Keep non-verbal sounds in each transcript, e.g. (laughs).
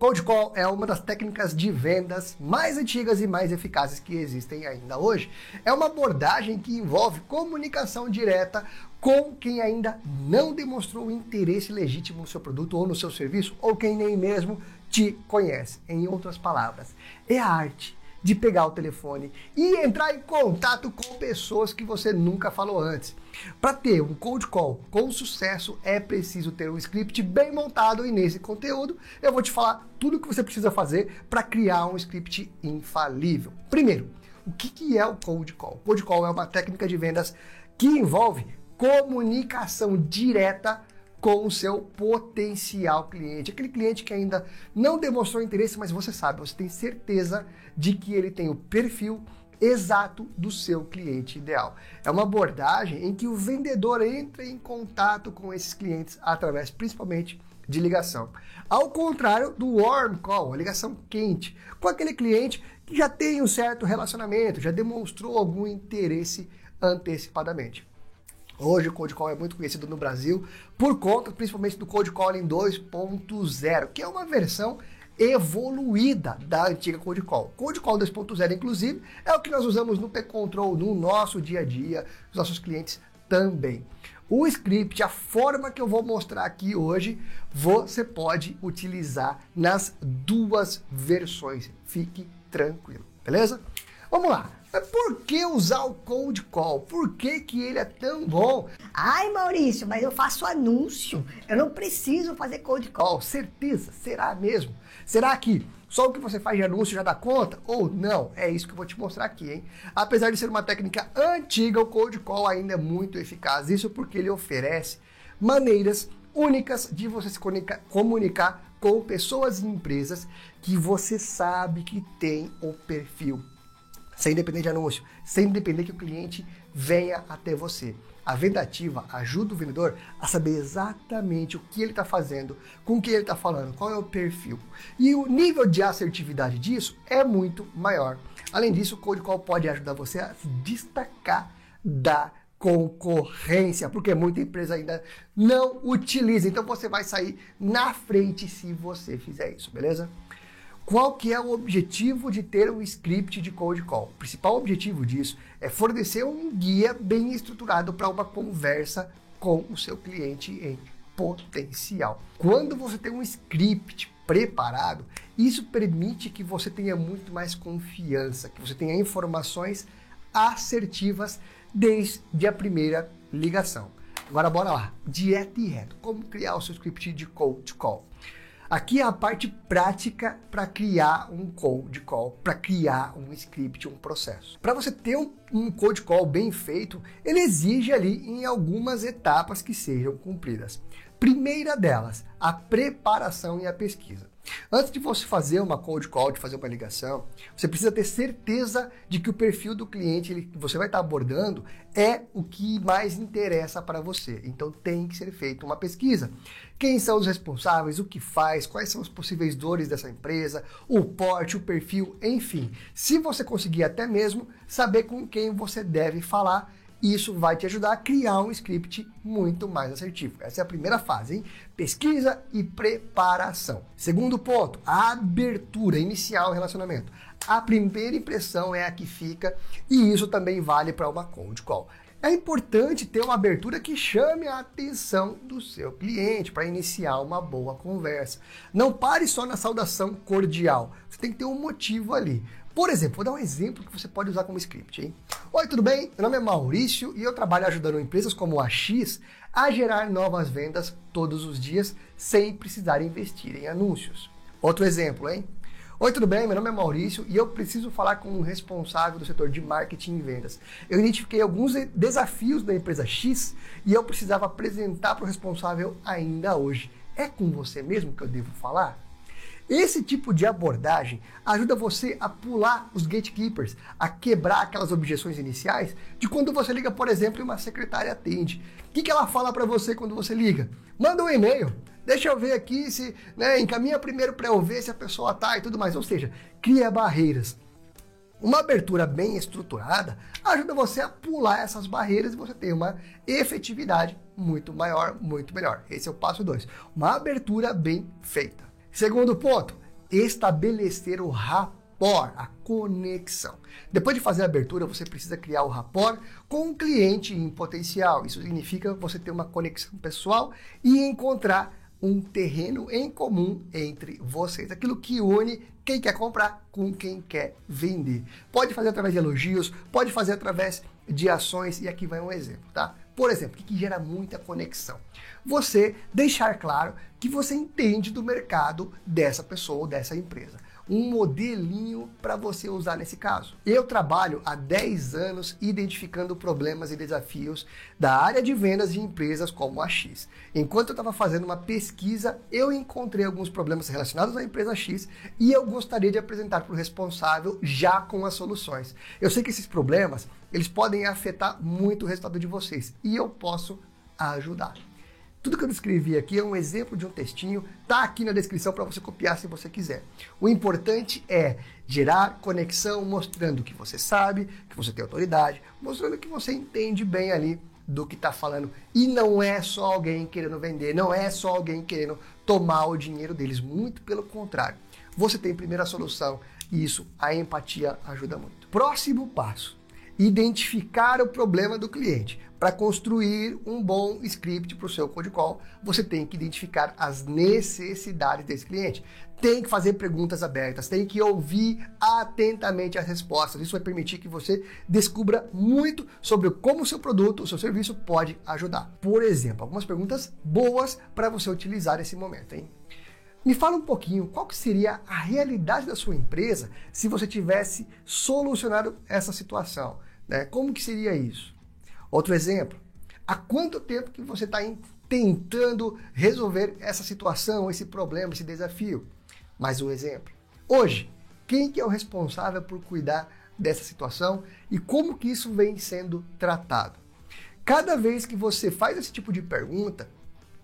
Cold call é uma das técnicas de vendas mais antigas e mais eficazes que existem ainda hoje. É uma abordagem que envolve comunicação direta com quem ainda não demonstrou interesse legítimo no seu produto ou no seu serviço, ou quem nem mesmo te conhece. Em outras palavras, é a arte de pegar o telefone e entrar em contato com pessoas que você nunca falou antes. Para ter um cold call com sucesso, é preciso ter um script bem montado e nesse conteúdo eu vou te falar tudo o que você precisa fazer para criar um script infalível. Primeiro, o que é o cold call? Cold call é uma técnica de vendas que envolve comunicação direta com o seu potencial cliente, aquele cliente que ainda não demonstrou interesse, mas você sabe, você tem certeza de que ele tem o perfil exato do seu cliente ideal. É uma abordagem em que o vendedor entra em contato com esses clientes através principalmente de ligação. Ao contrário do warm call, a ligação quente, com aquele cliente que já tem um certo relacionamento, já demonstrou algum interesse antecipadamente. Hoje o Code Call é muito conhecido no Brasil por conta principalmente do Code Calling 2.0, que é uma versão evoluída da antiga Code Call. Code Call 2.0, inclusive, é o que nós usamos no P-Control, no nosso dia a dia, os nossos clientes também. O script, a forma que eu vou mostrar aqui hoje, você pode utilizar nas duas versões. Fique tranquilo, beleza? Vamos lá. Mas por que usar o cold call? Por que, que ele é tão bom? Ai, Maurício, mas eu faço anúncio. Eu não preciso fazer cold call. Oh, certeza? Será mesmo? Será que só o que você faz de anúncio já dá conta? Ou não? É isso que eu vou te mostrar aqui, hein? Apesar de ser uma técnica antiga, o cold call ainda é muito eficaz. Isso porque ele oferece maneiras únicas de você se comunicar com pessoas e empresas que você sabe que tem o perfil sem depender de anúncio, sem depender que o cliente venha até você. A venda ativa ajuda o vendedor a saber exatamente o que ele está fazendo, com quem ele está falando, qual é o perfil. E o nível de assertividade disso é muito maior. Além disso, o Cold Call pode ajudar você a se destacar da concorrência, porque muita empresa ainda não utiliza. Então você vai sair na frente se você fizer isso, beleza? Qual que é o objetivo de ter um script de cold call? O principal objetivo disso é fornecer um guia bem estruturado para uma conversa com o seu cliente em potencial. Quando você tem um script preparado, isso permite que você tenha muito mais confiança, que você tenha informações assertivas desde a primeira ligação. Agora bora lá, direto e reto, como criar o seu script de cold call. Aqui é a parte prática para criar um code call, para criar um script, um processo. Para você ter um, um code call bem feito, ele exige ali em algumas etapas que sejam cumpridas. Primeira delas, a preparação e a pesquisa. Antes de você fazer uma cold call, de fazer uma ligação, você precisa ter certeza de que o perfil do cliente que você vai estar abordando é o que mais interessa para você. Então tem que ser feita uma pesquisa. Quem são os responsáveis, o que faz, quais são as possíveis dores dessa empresa, o porte, o perfil, enfim. Se você conseguir até mesmo saber com quem você deve falar, isso vai te ajudar a criar um script muito mais assertivo. Essa é a primeira fase, hein? Pesquisa e preparação. Segundo ponto, a abertura, inicial relacionamento. A primeira impressão é a que fica e isso também vale para uma cold call. É importante ter uma abertura que chame a atenção do seu cliente para iniciar uma boa conversa. Não pare só na saudação cordial. Você tem que ter um motivo ali. Por exemplo, vou dar um exemplo que você pode usar como script. Hein? Oi, tudo bem? Meu nome é Maurício e eu trabalho ajudando empresas como a X a gerar novas vendas todos os dias sem precisar investir em anúncios. Outro exemplo, hein? Oi, tudo bem? Meu nome é Maurício e eu preciso falar com o responsável do setor de marketing e vendas. Eu identifiquei alguns desafios da empresa X e eu precisava apresentar para o responsável ainda hoje. É com você mesmo que eu devo falar? Esse tipo de abordagem ajuda você a pular os gatekeepers, a quebrar aquelas objeções iniciais de quando você liga, por exemplo, e uma secretária atende. O que, que ela fala para você quando você liga? Manda um e-mail. Deixa eu ver aqui se, né, encaminha primeiro para eu ver se a pessoa tá e tudo mais. Ou seja, cria barreiras. Uma abertura bem estruturada ajuda você a pular essas barreiras e você ter uma efetividade muito maior, muito melhor. Esse é o passo 2. Uma abertura bem feita. Segundo ponto, estabelecer o rapport, a conexão. Depois de fazer a abertura, você precisa criar o rapport com um cliente em potencial. Isso significa você ter uma conexão pessoal e encontrar um terreno em comum entre vocês. Aquilo que une quem quer comprar com quem quer vender. Pode fazer através de elogios, pode fazer através de ações, e aqui vai um exemplo, tá? Por exemplo, o que gera muita conexão? Você deixar claro que você entende do mercado dessa pessoa ou dessa empresa um modelinho para você usar nesse caso. Eu trabalho há 10 anos identificando problemas e desafios da área de vendas de empresas como a X. Enquanto eu estava fazendo uma pesquisa, eu encontrei alguns problemas relacionados à empresa X e eu gostaria de apresentar para o responsável já com as soluções. Eu sei que esses problemas eles podem afetar muito o resultado de vocês e eu posso ajudar. Tudo que eu descrevi aqui é um exemplo de um textinho, tá aqui na descrição para você copiar se você quiser. O importante é gerar conexão, mostrando que você sabe, que você tem autoridade, mostrando que você entende bem ali do que está falando. E não é só alguém querendo vender, não é só alguém querendo tomar o dinheiro deles, muito pelo contrário. Você tem primeira solução e isso, a empatia ajuda muito. Próximo passo: identificar o problema do cliente. Para construir um bom script para o seu code call, você tem que identificar as necessidades desse cliente. Tem que fazer perguntas abertas, tem que ouvir atentamente as respostas. Isso vai permitir que você descubra muito sobre como o seu produto, o seu serviço pode ajudar. Por exemplo, algumas perguntas boas para você utilizar nesse momento, hein? Me fala um pouquinho qual que seria a realidade da sua empresa se você tivesse solucionado essa situação. Né? Como que seria isso? Outro exemplo, há quanto tempo que você está tentando resolver essa situação, esse problema, esse desafio? Mais um exemplo. Hoje, quem que é o responsável por cuidar dessa situação e como que isso vem sendo tratado? Cada vez que você faz esse tipo de pergunta,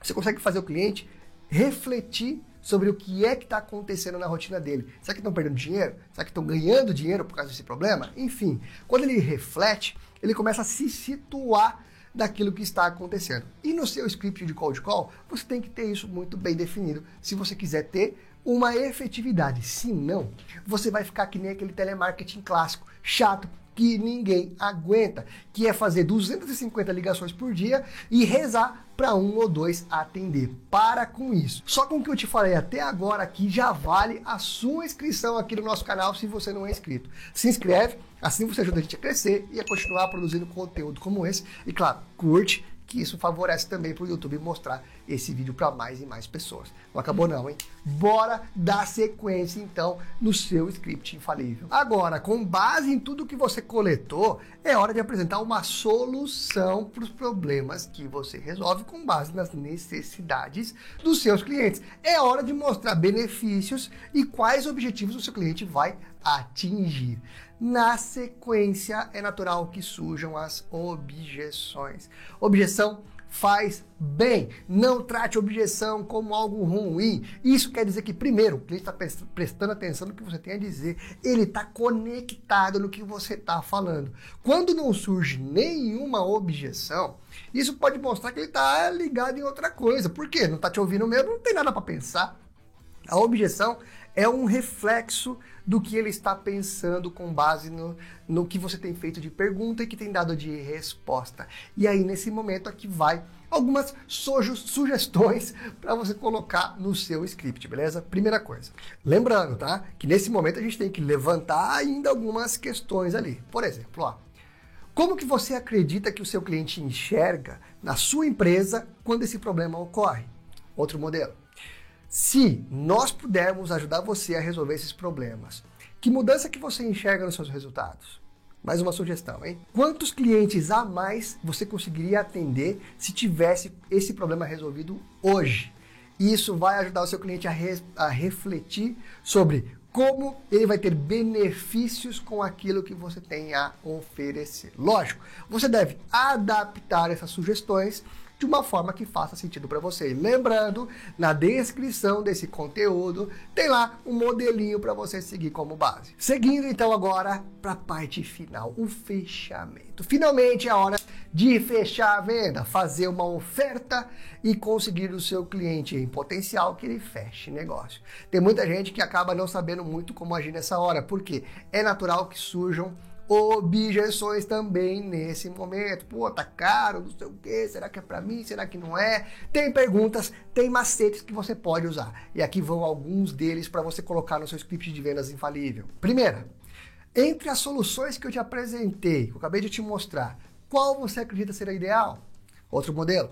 você consegue fazer o cliente refletir sobre o que é que está acontecendo na rotina dele. Será que estão perdendo dinheiro? Será que estão ganhando dinheiro por causa desse problema? Enfim, quando ele reflete, ele começa a se situar daquilo que está acontecendo. E no seu script de cold call, você tem que ter isso muito bem definido se você quiser ter uma efetividade. Se não, você vai ficar que nem aquele telemarketing clássico, chato, que ninguém aguenta, que é fazer 250 ligações por dia e rezar para um ou dois atender. Para com isso. Só com o que eu te falei até agora aqui já vale a sua inscrição aqui no nosso canal se você não é inscrito. Se inscreve, assim você ajuda a gente a crescer e a continuar produzindo conteúdo como esse. E claro, curte que isso favorece também para o YouTube mostrar esse vídeo para mais e mais pessoas. Não acabou não, hein? Bora dar sequência então no seu script infalível. Agora, com base em tudo que você coletou, é hora de apresentar uma solução para os problemas que você resolve com base nas necessidades dos seus clientes. É hora de mostrar benefícios e quais objetivos o seu cliente vai atingir. Na sequência, é natural que surjam as objeções. Objeção faz bem. Não trate objeção como algo ruim. Isso quer dizer que, primeiro, o cliente está prestando atenção no que você tem a dizer. Ele está conectado no que você está falando. Quando não surge nenhuma objeção, isso pode mostrar que ele está ligado em outra coisa. Por quê? Não está te ouvindo mesmo, não tem nada para pensar. A objeção é um reflexo do que ele está pensando com base no, no que você tem feito de pergunta e que tem dado de resposta. E aí, nesse momento, aqui vai algumas sugestões (laughs) para você colocar no seu script, beleza? Primeira coisa, lembrando, tá? Que nesse momento a gente tem que levantar ainda algumas questões ali. Por exemplo, ó, como que você acredita que o seu cliente enxerga na sua empresa quando esse problema ocorre? Outro modelo. Se nós pudermos ajudar você a resolver esses problemas, que mudança que você enxerga nos seus resultados? Mais uma sugestão, hein? Quantos clientes a mais você conseguiria atender se tivesse esse problema resolvido hoje? Isso vai ajudar o seu cliente a, re a refletir sobre como ele vai ter benefícios com aquilo que você tem a oferecer. Lógico, você deve adaptar essas sugestões de uma forma que faça sentido para você. Lembrando, na descrição desse conteúdo tem lá um modelinho para você seguir como base. Seguindo então agora para a parte final, o fechamento. Finalmente é a hora de fechar a venda, fazer uma oferta e conseguir o seu cliente em potencial que ele feche negócio. Tem muita gente que acaba não sabendo muito como agir nessa hora, porque é natural que surjam objeções também nesse momento. Pô, tá caro, não sei o quê, será que é para mim, será que não é? Tem perguntas, tem macetes que você pode usar. E aqui vão alguns deles para você colocar no seu script de vendas infalível. Primeira, entre as soluções que eu te apresentei, que eu acabei de te mostrar, qual você acredita ser a ideal? Outro modelo.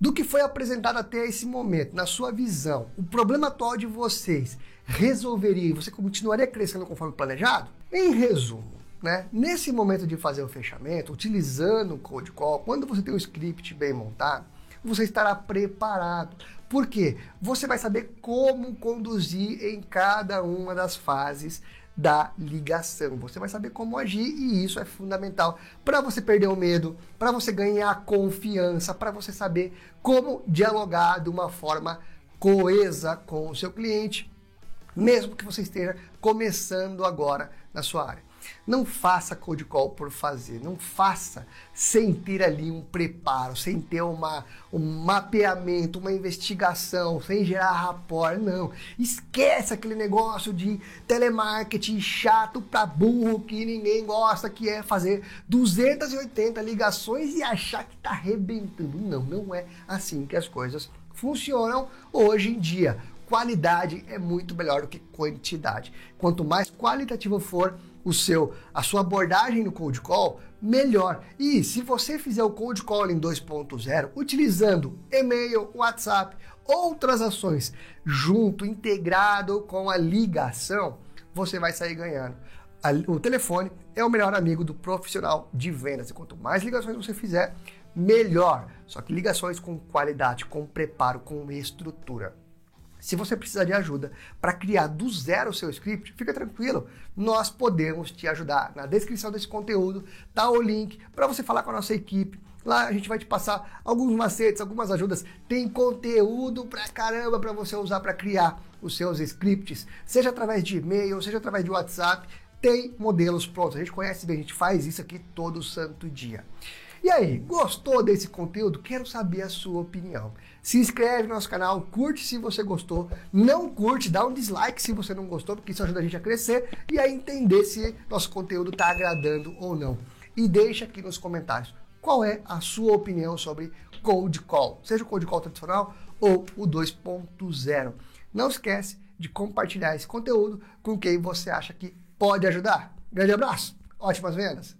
Do que foi apresentado até esse momento, na sua visão, o problema atual de vocês resolveria e você continuaria crescendo conforme planejado? Em resumo, né? Nesse momento de fazer o fechamento, utilizando o Code Call, quando você tem um script bem montado, você estará preparado. Por quê? Você vai saber como conduzir em cada uma das fases da ligação. Você vai saber como agir e isso é fundamental para você perder o medo, para você ganhar confiança, para você saber como dialogar de uma forma coesa com o seu cliente, mesmo que você esteja começando agora na sua área. Não faça cold call por fazer, não faça sem ter ali um preparo, sem ter uma, um mapeamento, uma investigação, sem gerar rapport, não. Esquece aquele negócio de telemarketing chato pra burro que ninguém gosta, que é fazer 280 ligações e achar que tá arrebentando. Não, não é assim que as coisas funcionam hoje em dia qualidade é muito melhor do que quantidade. Quanto mais qualitativo for o seu a sua abordagem no cold call, melhor. E se você fizer o cold calling 2.0 utilizando e-mail, WhatsApp, outras ações junto, integrado com a ligação, você vai sair ganhando. O telefone é o melhor amigo do profissional de vendas. E quanto mais ligações você fizer, melhor. Só que ligações com qualidade, com preparo, com estrutura. Se você precisar de ajuda para criar do zero o seu script, fica tranquilo, nós podemos te ajudar. Na descrição desse conteúdo tá o link para você falar com a nossa equipe. Lá a gente vai te passar alguns macetes, algumas ajudas. Tem conteúdo pra caramba para você usar para criar os seus scripts, seja através de e-mail, seja através de WhatsApp. Tem modelos prontos. A gente conhece bem, a gente faz isso aqui todo santo dia. E aí, gostou desse conteúdo? Quero saber a sua opinião. Se inscreve no nosso canal, curte se você gostou, não curte, dá um dislike se você não gostou, porque isso ajuda a gente a crescer e a entender se nosso conteúdo está agradando ou não. E deixa aqui nos comentários qual é a sua opinião sobre Cold Call, seja o Cold Call tradicional ou o 2.0. Não esquece de compartilhar esse conteúdo com quem você acha que pode ajudar. Grande abraço, ótimas vendas!